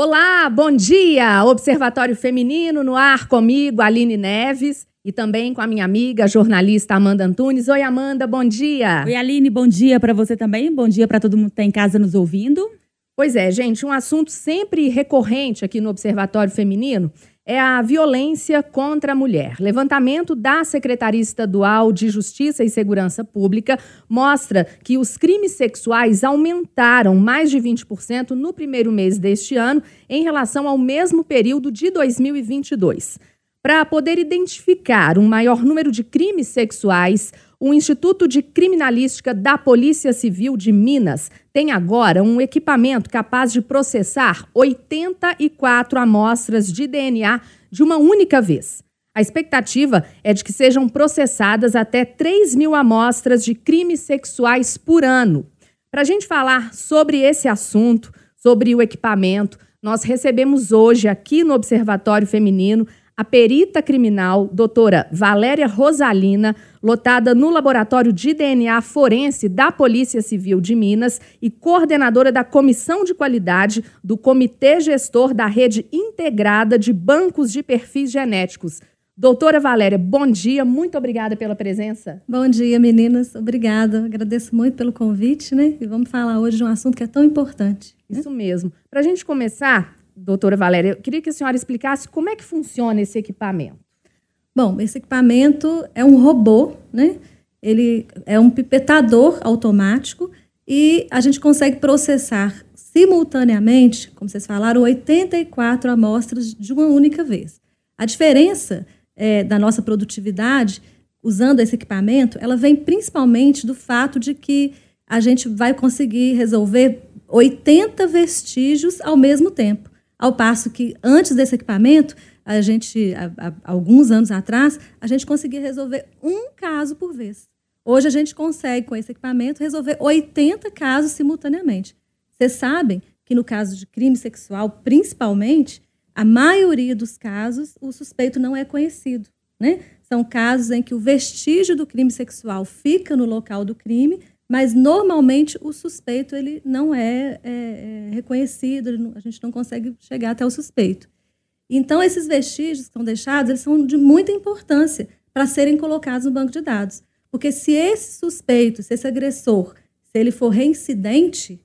Olá, bom dia! Observatório Feminino no ar comigo, Aline Neves, e também com a minha amiga jornalista Amanda Antunes. Oi, Amanda, bom dia! Oi, Aline, bom dia para você também. Bom dia para todo mundo que está em casa nos ouvindo. Pois é, gente, um assunto sempre recorrente aqui no Observatório Feminino é a violência contra a mulher. Levantamento da Secretaria Estadual de Justiça e Segurança Pública mostra que os crimes sexuais aumentaram mais de 20% no primeiro mês deste ano em relação ao mesmo período de 2022. Para poder identificar um maior número de crimes sexuais, o Instituto de Criminalística da Polícia Civil de Minas tem agora um equipamento capaz de processar 84 amostras de DNA de uma única vez. A expectativa é de que sejam processadas até 3 mil amostras de crimes sexuais por ano. Para a gente falar sobre esse assunto, sobre o equipamento, nós recebemos hoje aqui no Observatório Feminino a perita criminal, doutora Valéria Rosalina, lotada no Laboratório de DNA Forense da Polícia Civil de Minas e coordenadora da Comissão de Qualidade do Comitê Gestor da Rede Integrada de Bancos de Perfis Genéticos. Doutora Valéria, bom dia, muito obrigada pela presença. Bom dia, meninas, obrigada. Agradeço muito pelo convite, né? E vamos falar hoje de um assunto que é tão importante. Né? Isso mesmo. Para a gente começar, doutora Valéria, eu queria que a senhora explicasse como é que funciona esse equipamento. Bom, esse equipamento é um robô, né? Ele é um pipetador automático e a gente consegue processar simultaneamente, como vocês falaram, 84 amostras de uma única vez. A diferença é, da nossa produtividade usando esse equipamento, ela vem principalmente do fato de que a gente vai conseguir resolver 80 vestígios ao mesmo tempo. Ao passo que antes desse equipamento, a gente, há, há alguns anos atrás, a gente conseguia resolver um caso por vez. Hoje a gente consegue, com esse equipamento, resolver 80 casos simultaneamente. Vocês sabem que no caso de crime sexual, principalmente, a maioria dos casos, o suspeito não é conhecido. Né? São casos em que o vestígio do crime sexual fica no local do crime, mas normalmente o suspeito ele não é, é, é reconhecido, a gente não consegue chegar até o suspeito. Então, esses vestígios que estão deixados, eles são de muita importância para serem colocados no banco de dados. Porque se esse suspeito, se esse agressor, se ele for reincidente,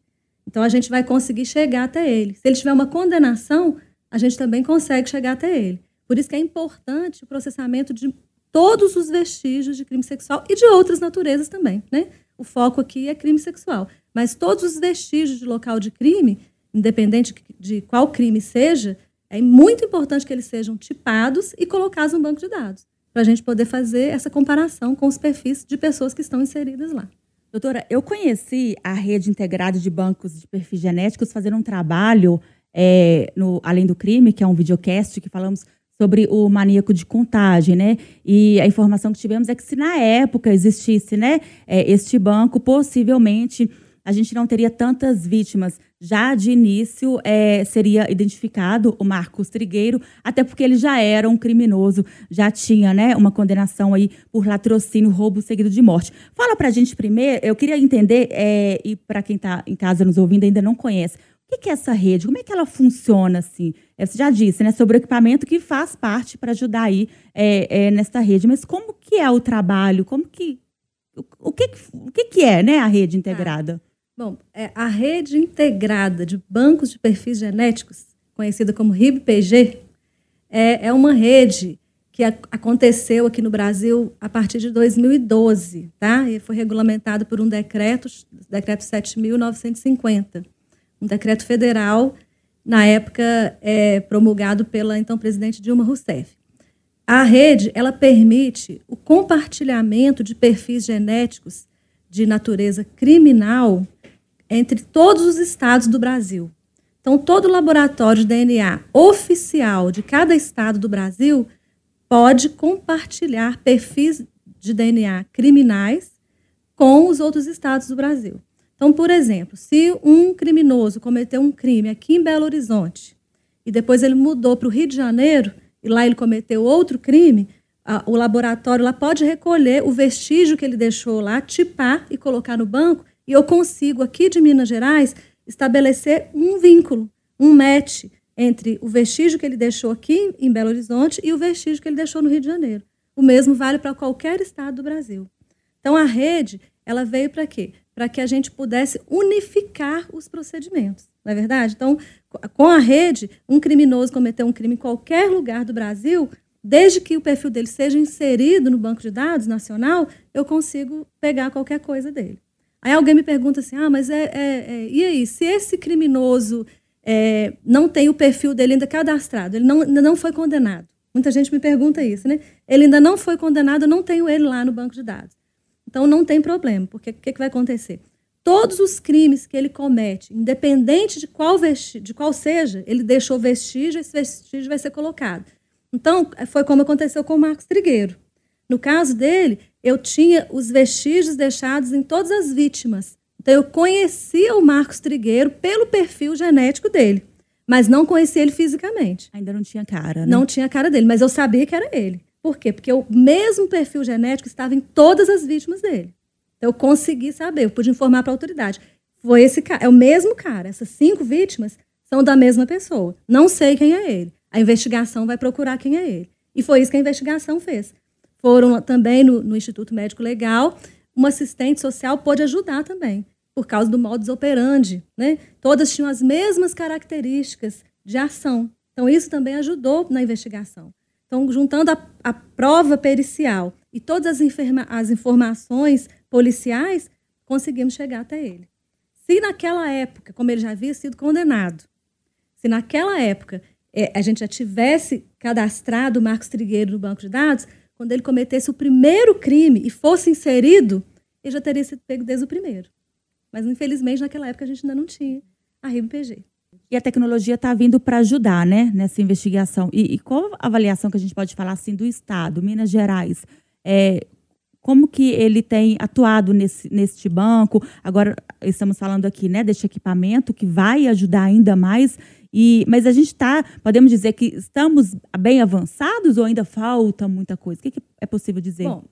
então a gente vai conseguir chegar até ele. Se ele tiver uma condenação, a gente também consegue chegar até ele. Por isso que é importante o processamento de todos os vestígios de crime sexual e de outras naturezas também, né? O foco aqui é crime sexual. Mas todos os vestígios de local de crime, independente de qual crime seja, é muito importante que eles sejam tipados e colocados no banco de dados, para a gente poder fazer essa comparação com os perfis de pessoas que estão inseridas lá. Doutora, eu conheci a rede integrada de bancos de perfis genéticos fazendo um trabalho é, no Além do Crime, que é um videocast que falamos sobre o maníaco de contagem, né? E a informação que tivemos é que se na época existisse, né, é, este banco, possivelmente a gente não teria tantas vítimas. Já de início é, seria identificado o Marcos Trigueiro, até porque ele já era um criminoso, já tinha né, uma condenação aí por latrocínio, roubo seguido de morte. Fala para a gente primeiro, eu queria entender, é, e para quem está em casa nos ouvindo ainda não conhece, o que é essa rede? Como é que ela funciona assim? É, você já disse, né, sobre o equipamento que faz parte para ajudar aí é, é, nesta rede. Mas como que é o trabalho? Como que o, o que, o que, é, né, a rede integrada? Ah, bom, é, a rede integrada de bancos de perfis genéticos, conhecida como RIB-PG, é, é uma rede que a, aconteceu aqui no Brasil a partir de 2012, tá? E foi regulamentado por um decreto, decreto 7.950 um decreto federal, na época é, promulgado pela então presidente Dilma Rousseff. A rede ela permite o compartilhamento de perfis genéticos de natureza criminal entre todos os estados do Brasil. Então, todo laboratório de DNA oficial de cada estado do Brasil pode compartilhar perfis de DNA criminais com os outros estados do Brasil. Então, por exemplo, se um criminoso cometeu um crime aqui em Belo Horizonte e depois ele mudou para o Rio de Janeiro e lá ele cometeu outro crime, a, o laboratório lá pode recolher o vestígio que ele deixou lá, tipar e colocar no banco, e eu consigo aqui de Minas Gerais estabelecer um vínculo, um match entre o vestígio que ele deixou aqui em Belo Horizonte e o vestígio que ele deixou no Rio de Janeiro. O mesmo vale para qualquer estado do Brasil. Então a rede, ela veio para quê? Para que a gente pudesse unificar os procedimentos, não é verdade? Então, com a rede, um criminoso cometeu um crime em qualquer lugar do Brasil, desde que o perfil dele seja inserido no banco de dados nacional, eu consigo pegar qualquer coisa dele. Aí alguém me pergunta assim: ah, mas é, é, é e aí, se esse criminoso é, não tem o perfil dele ainda cadastrado, ele não, ainda não foi condenado. Muita gente me pergunta isso, né? Ele ainda não foi condenado, eu não tenho ele lá no banco de dados. Então não tem problema, porque o que, que vai acontecer? Todos os crimes que ele comete, independente de qual, vesti de qual seja, ele deixou vestígio, esse vestígio vai ser colocado. Então, foi como aconteceu com o Marcos Trigueiro. No caso dele, eu tinha os vestígios deixados em todas as vítimas. Então, eu conhecia o Marcos Trigueiro pelo perfil genético dele, mas não conhecia ele fisicamente. Ainda não tinha cara, né? Não tinha cara dele, mas eu sabia que era ele. Por quê? Porque o mesmo perfil genético estava em todas as vítimas dele. Então, eu consegui saber, eu pude informar para a autoridade. Foi esse cara, é o mesmo cara. Essas cinco vítimas são da mesma pessoa. Não sei quem é ele. A investigação vai procurar quem é ele. E foi isso que a investigação fez. Foram também no, no Instituto Médico Legal, uma assistente social pôde ajudar também por causa do modus operandi. Né? Todas tinham as mesmas características de ação. Então, isso também ajudou na investigação. Então, juntando a, a prova pericial e todas as, as informações policiais, conseguimos chegar até ele. Se naquela época, como ele já havia sido condenado, se naquela época é, a gente já tivesse cadastrado o Marcos Trigueiro no banco de dados, quando ele cometesse o primeiro crime e fosse inserido, ele já teria sido pego desde o primeiro. Mas, infelizmente, naquela época a gente ainda não tinha a RIB-PG. E a tecnologia está vindo para ajudar né, nessa investigação. E, e, qual a avaliação que a gente pode falar assim do Estado, Minas Gerais? É, como que ele tem atuado nesse, neste banco? Agora estamos falando aqui né, deste equipamento que vai ajudar ainda mais. E, mas a gente está, podemos dizer que estamos bem avançados ou ainda falta muita coisa? O que, que é possível dizer? Bom,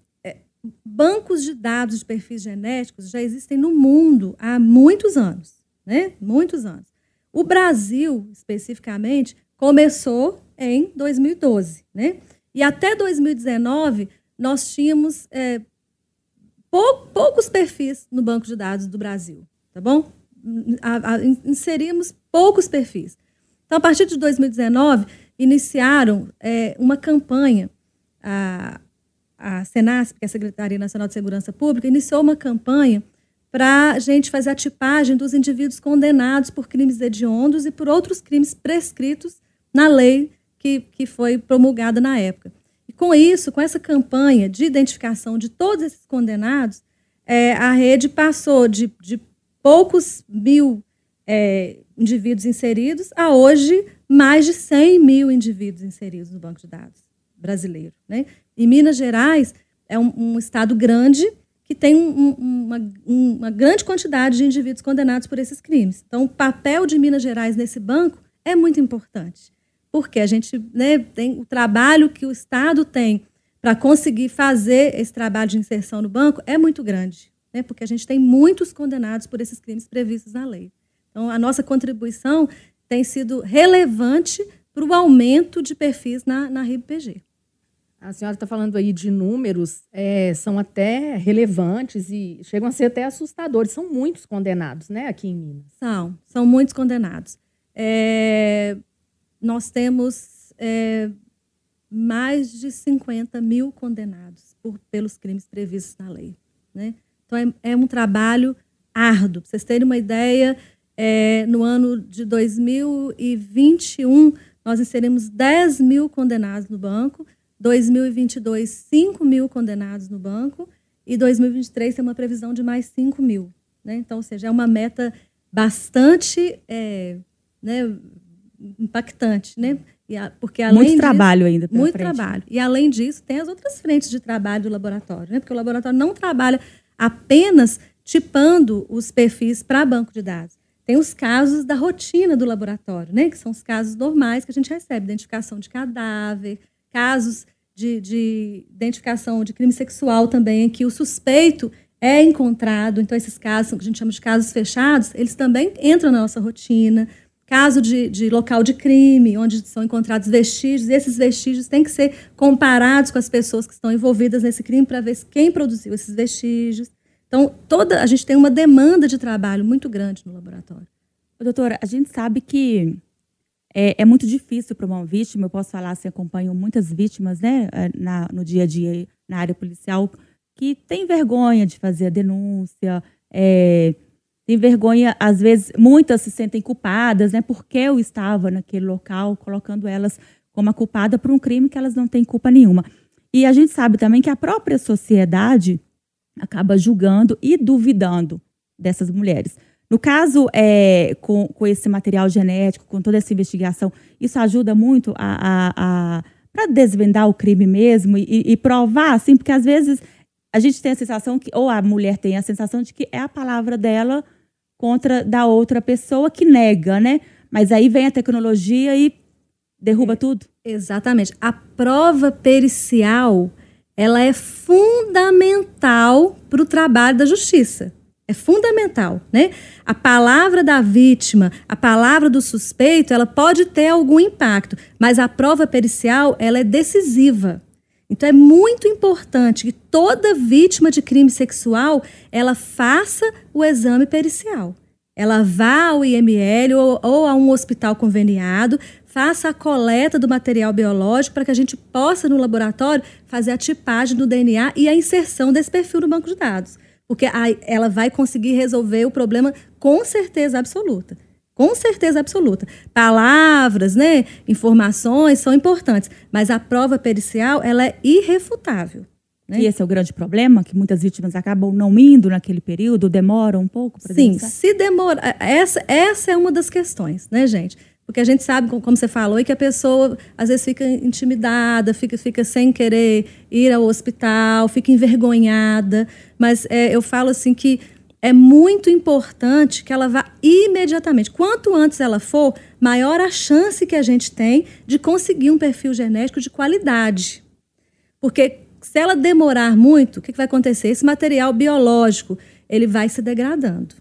bancos de dados de perfis genéticos já existem no mundo há muitos anos, né? Muitos anos. O Brasil, especificamente, começou em 2012, né? E até 2019 nós tínhamos é, pou, poucos perfis no banco de dados do Brasil, tá bom? A, a, inserimos poucos perfis. Então, a partir de 2019, iniciaram é, uma campanha. A, a Senasp, que é a Secretaria Nacional de Segurança Pública, iniciou uma campanha para a gente fazer a tipagem dos indivíduos condenados por crimes hediondos e por outros crimes prescritos na lei que, que foi promulgada na época. E com isso, com essa campanha de identificação de todos esses condenados, é, a rede passou de, de poucos mil é, indivíduos inseridos a hoje mais de 100 mil indivíduos inseridos no banco de dados brasileiro. Né? E Minas Gerais é um, um estado grande que tem um, uma, uma grande quantidade de indivíduos condenados por esses crimes. Então, o papel de Minas Gerais nesse banco é muito importante, porque a gente né, tem o trabalho que o Estado tem para conseguir fazer esse trabalho de inserção no banco é muito grande, né, porque a gente tem muitos condenados por esses crimes previstos na lei. Então, a nossa contribuição tem sido relevante para o aumento de perfis na, na RIB-PG. A senhora está falando aí de números, é, são até relevantes e chegam a ser até assustadores. São muitos condenados, né, aqui em Minas? São, são muitos condenados. É, nós temos é, mais de 50 mil condenados por, pelos crimes previstos na lei. Né? Então, é, é um trabalho árduo. Para vocês terem uma ideia, é, no ano de 2021, nós inserimos 10 mil condenados no banco 2022, 5 mil condenados no banco, e 2023 tem uma previsão de mais 5 mil. Né? Então, ou seja, é uma meta bastante é, né, impactante, né? A, porque além muito disso, trabalho ainda. Muito frente. trabalho. E além disso, tem as outras frentes de trabalho do laboratório, né? Porque o laboratório não trabalha apenas tipando os perfis para banco de dados. Tem os casos da rotina do laboratório, né? Que são os casos normais que a gente recebe, identificação de cadáver, casos de, de identificação de crime sexual também, em que o suspeito é encontrado. Então, esses casos, que a gente chama de casos fechados, eles também entram na nossa rotina. caso de, de, local de crime, onde são encontrados vestígios, esses vestígios têm que ser comparados com as pessoas que estão envolvidas nesse crime para ver quem produziu esses vestígios. Então, toda a gente tem uma demanda de trabalho muito grande no laboratório. Doutora, a gente sabe que é, é muito difícil para uma vítima, eu posso falar assim, acompanho muitas vítimas né, é, na, no dia a dia na área policial que tem vergonha de fazer a denúncia, é, tem vergonha, às vezes, muitas se sentem culpadas, né? Porque eu estava naquele local, colocando elas como a culpada por um crime que elas não têm culpa nenhuma. E a gente sabe também que a própria sociedade acaba julgando e duvidando dessas mulheres. No caso, é, com, com esse material genético, com toda essa investigação, isso ajuda muito a, a, a para desvendar o crime mesmo e, e, provar, assim, porque às vezes a gente tem a sensação que, ou a mulher tem a sensação de que é a palavra dela contra da outra pessoa que nega, né? Mas aí vem a tecnologia e derruba é, tudo. Exatamente. A prova pericial, ela é fundamental para o trabalho da justiça. É fundamental, né? A palavra da vítima, a palavra do suspeito, ela pode ter algum impacto, mas a prova pericial, ela é decisiva. Então é muito importante que toda vítima de crime sexual ela faça o exame pericial. Ela vá ao IML ou, ou a um hospital conveniado, faça a coleta do material biológico para que a gente possa, no laboratório, fazer a tipagem do DNA e a inserção desse perfil no banco de dados. Porque ela vai conseguir resolver o problema com certeza absoluta. Com certeza absoluta. Palavras, né, informações são importantes, mas a prova pericial ela é irrefutável. Né? E esse é o grande problema, que muitas vítimas acabam não indo naquele período, demoram um pouco para Sim, se demora. Essa, essa é uma das questões, né, gente? Porque a gente sabe, como você falou, e que a pessoa às vezes fica intimidada, fica, fica sem querer ir ao hospital, fica envergonhada. Mas é, eu falo assim que é muito importante que ela vá imediatamente. Quanto antes ela for, maior a chance que a gente tem de conseguir um perfil genético de qualidade. Porque se ela demorar muito, o que vai acontecer? Esse material biológico ele vai se degradando.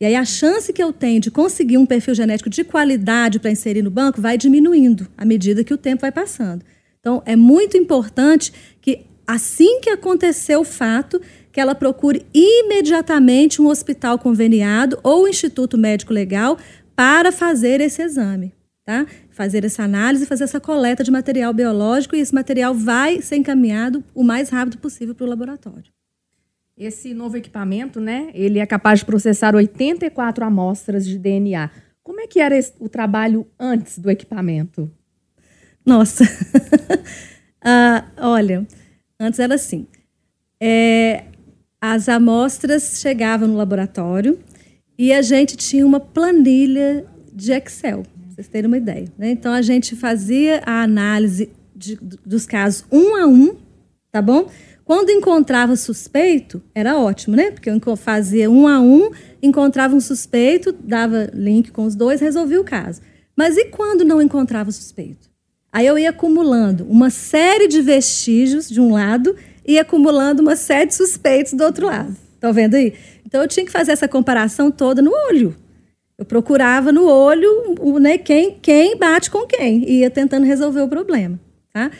E aí a chance que eu tenho de conseguir um perfil genético de qualidade para inserir no banco vai diminuindo à medida que o tempo vai passando. Então é muito importante que assim que acontecer o fato, que ela procure imediatamente um hospital conveniado ou instituto médico legal para fazer esse exame, tá? Fazer essa análise, fazer essa coleta de material biológico e esse material vai ser encaminhado o mais rápido possível para o laboratório. Esse novo equipamento, né? Ele é capaz de processar 84 amostras de DNA. Como é que era esse, o trabalho antes do equipamento? Nossa, ah, olha, antes era assim. É, as amostras chegavam no laboratório e a gente tinha uma planilha de Excel, pra vocês terem uma ideia. Né? Então a gente fazia a análise de, dos casos um a um, tá bom? Quando encontrava suspeito, era ótimo, né? Porque eu fazia um a um, encontrava um suspeito, dava link com os dois, resolvia o caso. Mas e quando não encontrava suspeito? Aí eu ia acumulando uma série de vestígios de um lado e acumulando uma série de suspeitos do outro lado. Estão vendo aí? Então eu tinha que fazer essa comparação toda no olho. Eu procurava no olho né, quem, quem bate com quem e ia tentando resolver o problema. Tá?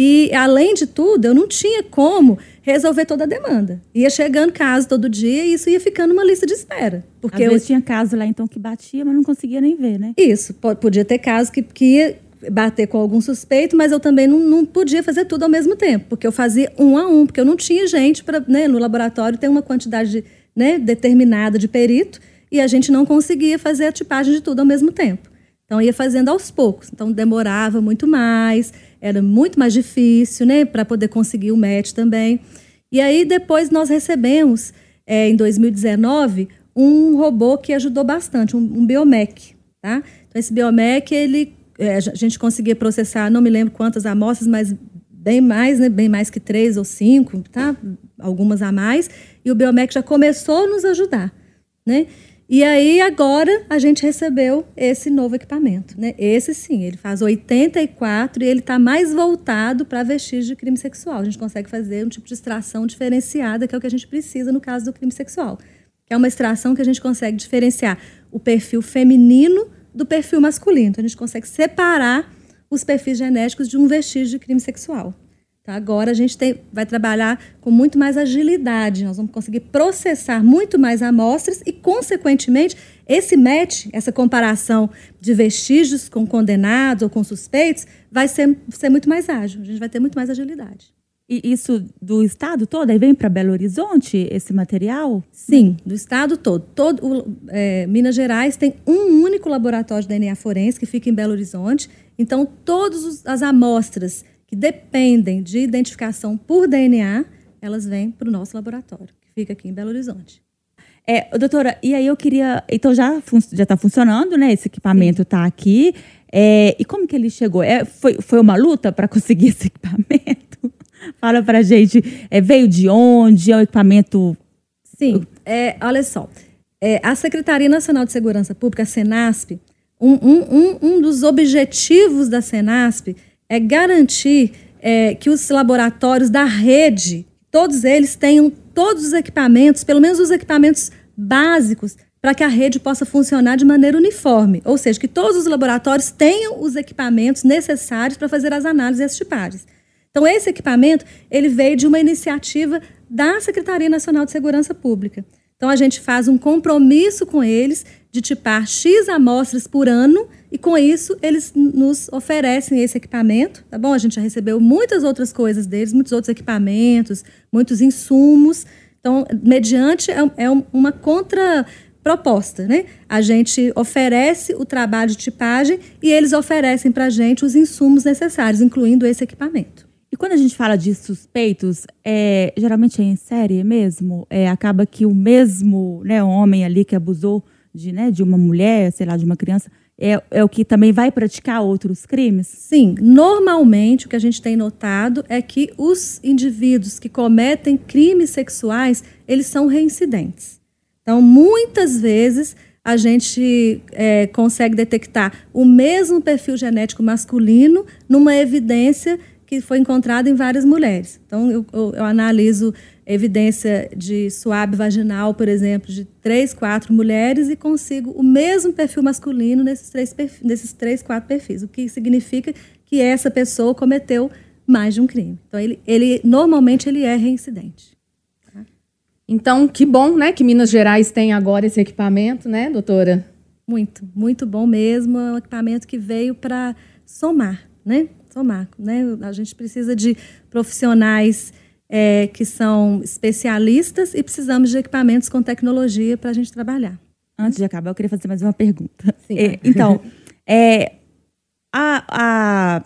E, além de tudo, eu não tinha como resolver toda a demanda. Ia chegando caso todo dia e isso ia ficando uma lista de espera. Porque Às eu tinha caso lá, então, que batia, mas não conseguia nem ver, né? Isso. Podia ter caso que, que ia bater com algum suspeito, mas eu também não, não podia fazer tudo ao mesmo tempo, porque eu fazia um a um, porque eu não tinha gente para, né, no laboratório tem uma quantidade de, né, determinada de perito e a gente não conseguia fazer a tipagem de tudo ao mesmo tempo. Então ia fazendo aos poucos, então demorava muito mais, era muito mais difícil, né, para poder conseguir o match também. E aí depois nós recebemos é, em 2019 um robô que ajudou bastante, um, um Biomec, tá? Então esse Biomec ele é, a gente conseguia processar, não me lembro quantas amostras, mas bem mais, né? Bem mais que três ou cinco, tá? Algumas a mais. E o Biomec já começou a nos ajudar, né? E aí agora a gente recebeu esse novo equipamento, né? Esse sim, ele faz 84 e ele está mais voltado para vestígios de crime sexual. A gente consegue fazer um tipo de extração diferenciada, que é o que a gente precisa no caso do crime sexual. Que é uma extração que a gente consegue diferenciar o perfil feminino do perfil masculino. Então, a gente consegue separar os perfis genéticos de um vestígio de crime sexual. Tá? Agora a gente tem, vai trabalhar com muito mais agilidade. Nós vamos conseguir processar muito mais amostras e, consequentemente, esse match, essa comparação de vestígios com condenados ou com suspeitos, vai ser, ser muito mais ágil. A gente vai ter muito mais agilidade. E isso do estado todo? Aí vem para Belo Horizonte esse material? Sim, do estado todo. todo o, é, Minas Gerais tem um único laboratório de DNA forense que fica em Belo Horizonte. Então, todas as amostras que dependem de identificação por DNA, elas vêm para o nosso laboratório, que fica aqui em Belo Horizonte. É, doutora, e aí eu queria. Então já já está funcionando, né? Esse equipamento está aqui. É, e como que ele chegou? É, foi, foi uma luta para conseguir esse equipamento? Fala para gente. É, veio de onde? É um equipamento. Sim, é, olha só. É, a Secretaria Nacional de Segurança Pública, a SENASP, um, um, um, um dos objetivos da SENASP é garantir é, que os laboratórios da rede, todos eles tenham todos os equipamentos, pelo menos os equipamentos básicos, para que a rede possa funcionar de maneira uniforme. Ou seja, que todos os laboratórios tenham os equipamentos necessários para fazer as análises e as tipagens. Então, esse equipamento ele veio de uma iniciativa da Secretaria Nacional de Segurança Pública. Então, a gente faz um compromisso com eles de tipar X amostras por ano e com isso, eles nos oferecem esse equipamento, tá bom? A gente já recebeu muitas outras coisas deles, muitos outros equipamentos, muitos insumos. Então, mediante é, é uma contraproposta, né? A gente oferece o trabalho de tipagem e eles oferecem para a gente os insumos necessários, incluindo esse equipamento. Quando a gente fala de suspeitos, é, geralmente é em série mesmo? É, acaba que o mesmo né, homem ali que abusou de, né, de uma mulher, sei lá, de uma criança, é, é o que também vai praticar outros crimes? Sim, normalmente o que a gente tem notado é que os indivíduos que cometem crimes sexuais, eles são reincidentes. Então, muitas vezes a gente é, consegue detectar o mesmo perfil genético masculino numa evidência que foi encontrada em várias mulheres. Então, eu, eu, eu analiso evidência de suave vaginal, por exemplo, de três, quatro mulheres e consigo o mesmo perfil masculino nesses três, perfis, nesses três, quatro perfis, o que significa que essa pessoa cometeu mais de um crime. Então, ele, ele normalmente ele é reincidente. Tá? Então, que bom, né, que Minas Gerais tem agora esse equipamento, né, doutora? Muito, muito bom mesmo. É um equipamento que veio para somar, né? Somar, né? A gente precisa de profissionais é, que são especialistas e precisamos de equipamentos com tecnologia para a gente trabalhar. Antes de acabar, eu queria fazer mais uma pergunta. É, então, é, a, a,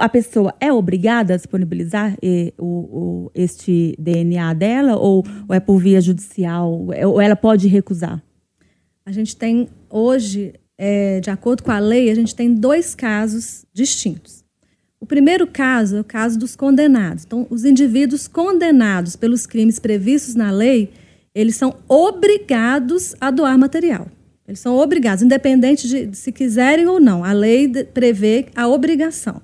a pessoa é obrigada a disponibilizar o, o, este DNA dela ou, ou é por via judicial? Ou ela pode recusar? A gente tem hoje, é, de acordo com a lei, a gente tem dois casos distintos. O primeiro caso é o caso dos condenados. Então, os indivíduos condenados pelos crimes previstos na lei, eles são obrigados a doar material. Eles são obrigados, independente de, se quiserem ou não. A lei prevê a obrigação.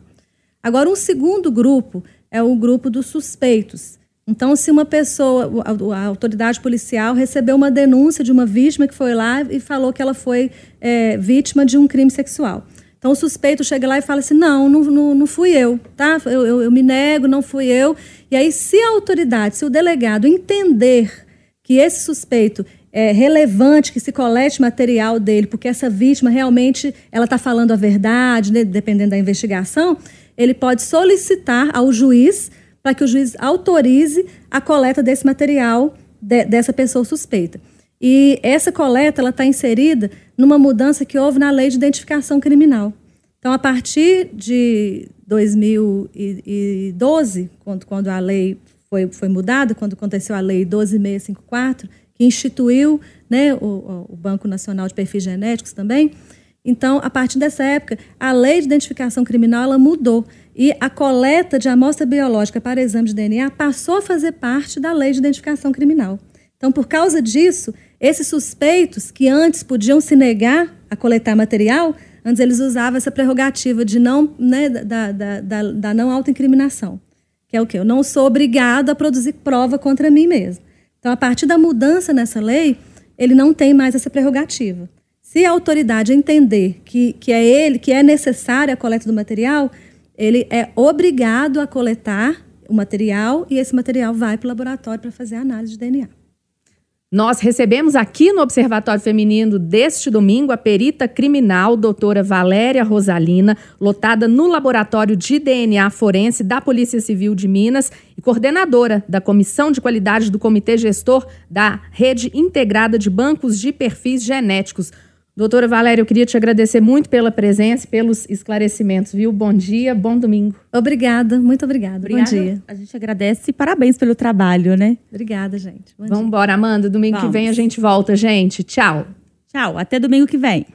Agora, um segundo grupo é o grupo dos suspeitos. Então, se uma pessoa, a, autoridade policial recebeu uma denúncia de uma vítima que foi lá e falou que ela foi é, vítima de um crime sexual. Então o suspeito chega lá e fala assim: não, não, não, não fui eu, tá? Eu, eu, eu me nego, não fui eu. E aí, se a autoridade, se o delegado entender que esse suspeito é relevante que se colete material dele, porque essa vítima realmente ela está falando a verdade, né, dependendo da investigação, ele pode solicitar ao juiz para que o juiz autorize a coleta desse material de, dessa pessoa suspeita. E essa coleta ela está inserida numa mudança que houve na lei de identificação criminal. Então, a partir de 2012, quando, quando a lei foi, foi mudada, quando aconteceu a lei 12654, que instituiu né, o, o Banco Nacional de Perfis Genéticos também, então, a partir dessa época, a lei de identificação criminal ela mudou e a coleta de amostra biológica para exame de DNA passou a fazer parte da lei de identificação criminal. Então, por causa disso, esses suspeitos que antes podiam se negar a coletar material, antes eles usavam essa prerrogativa de não, né, da, da, da, da não autoincriminação. Que é o quê? Eu não sou obrigado a produzir prova contra mim mesmo. Então, a partir da mudança nessa lei, ele não tem mais essa prerrogativa. Se a autoridade entender que, que é ele, que é necessária a coleta do material, ele é obrigado a coletar o material e esse material vai para o laboratório para fazer a análise de DNA. Nós recebemos aqui no Observatório Feminino deste domingo a perita criminal, doutora Valéria Rosalina, lotada no Laboratório de DNA Forense da Polícia Civil de Minas e coordenadora da Comissão de Qualidade do Comitê Gestor da Rede Integrada de Bancos de Perfis Genéticos. Doutora Valéria, eu queria te agradecer muito pela presença e pelos esclarecimentos, viu? Bom dia, bom domingo. Obrigada, muito obrigada. obrigada. Bom dia. A gente agradece e parabéns pelo trabalho, né? Obrigada, gente. Bom Vamos embora, Amanda. Domingo Vamos. que vem a gente volta, gente. Tchau. Tchau, até domingo que vem.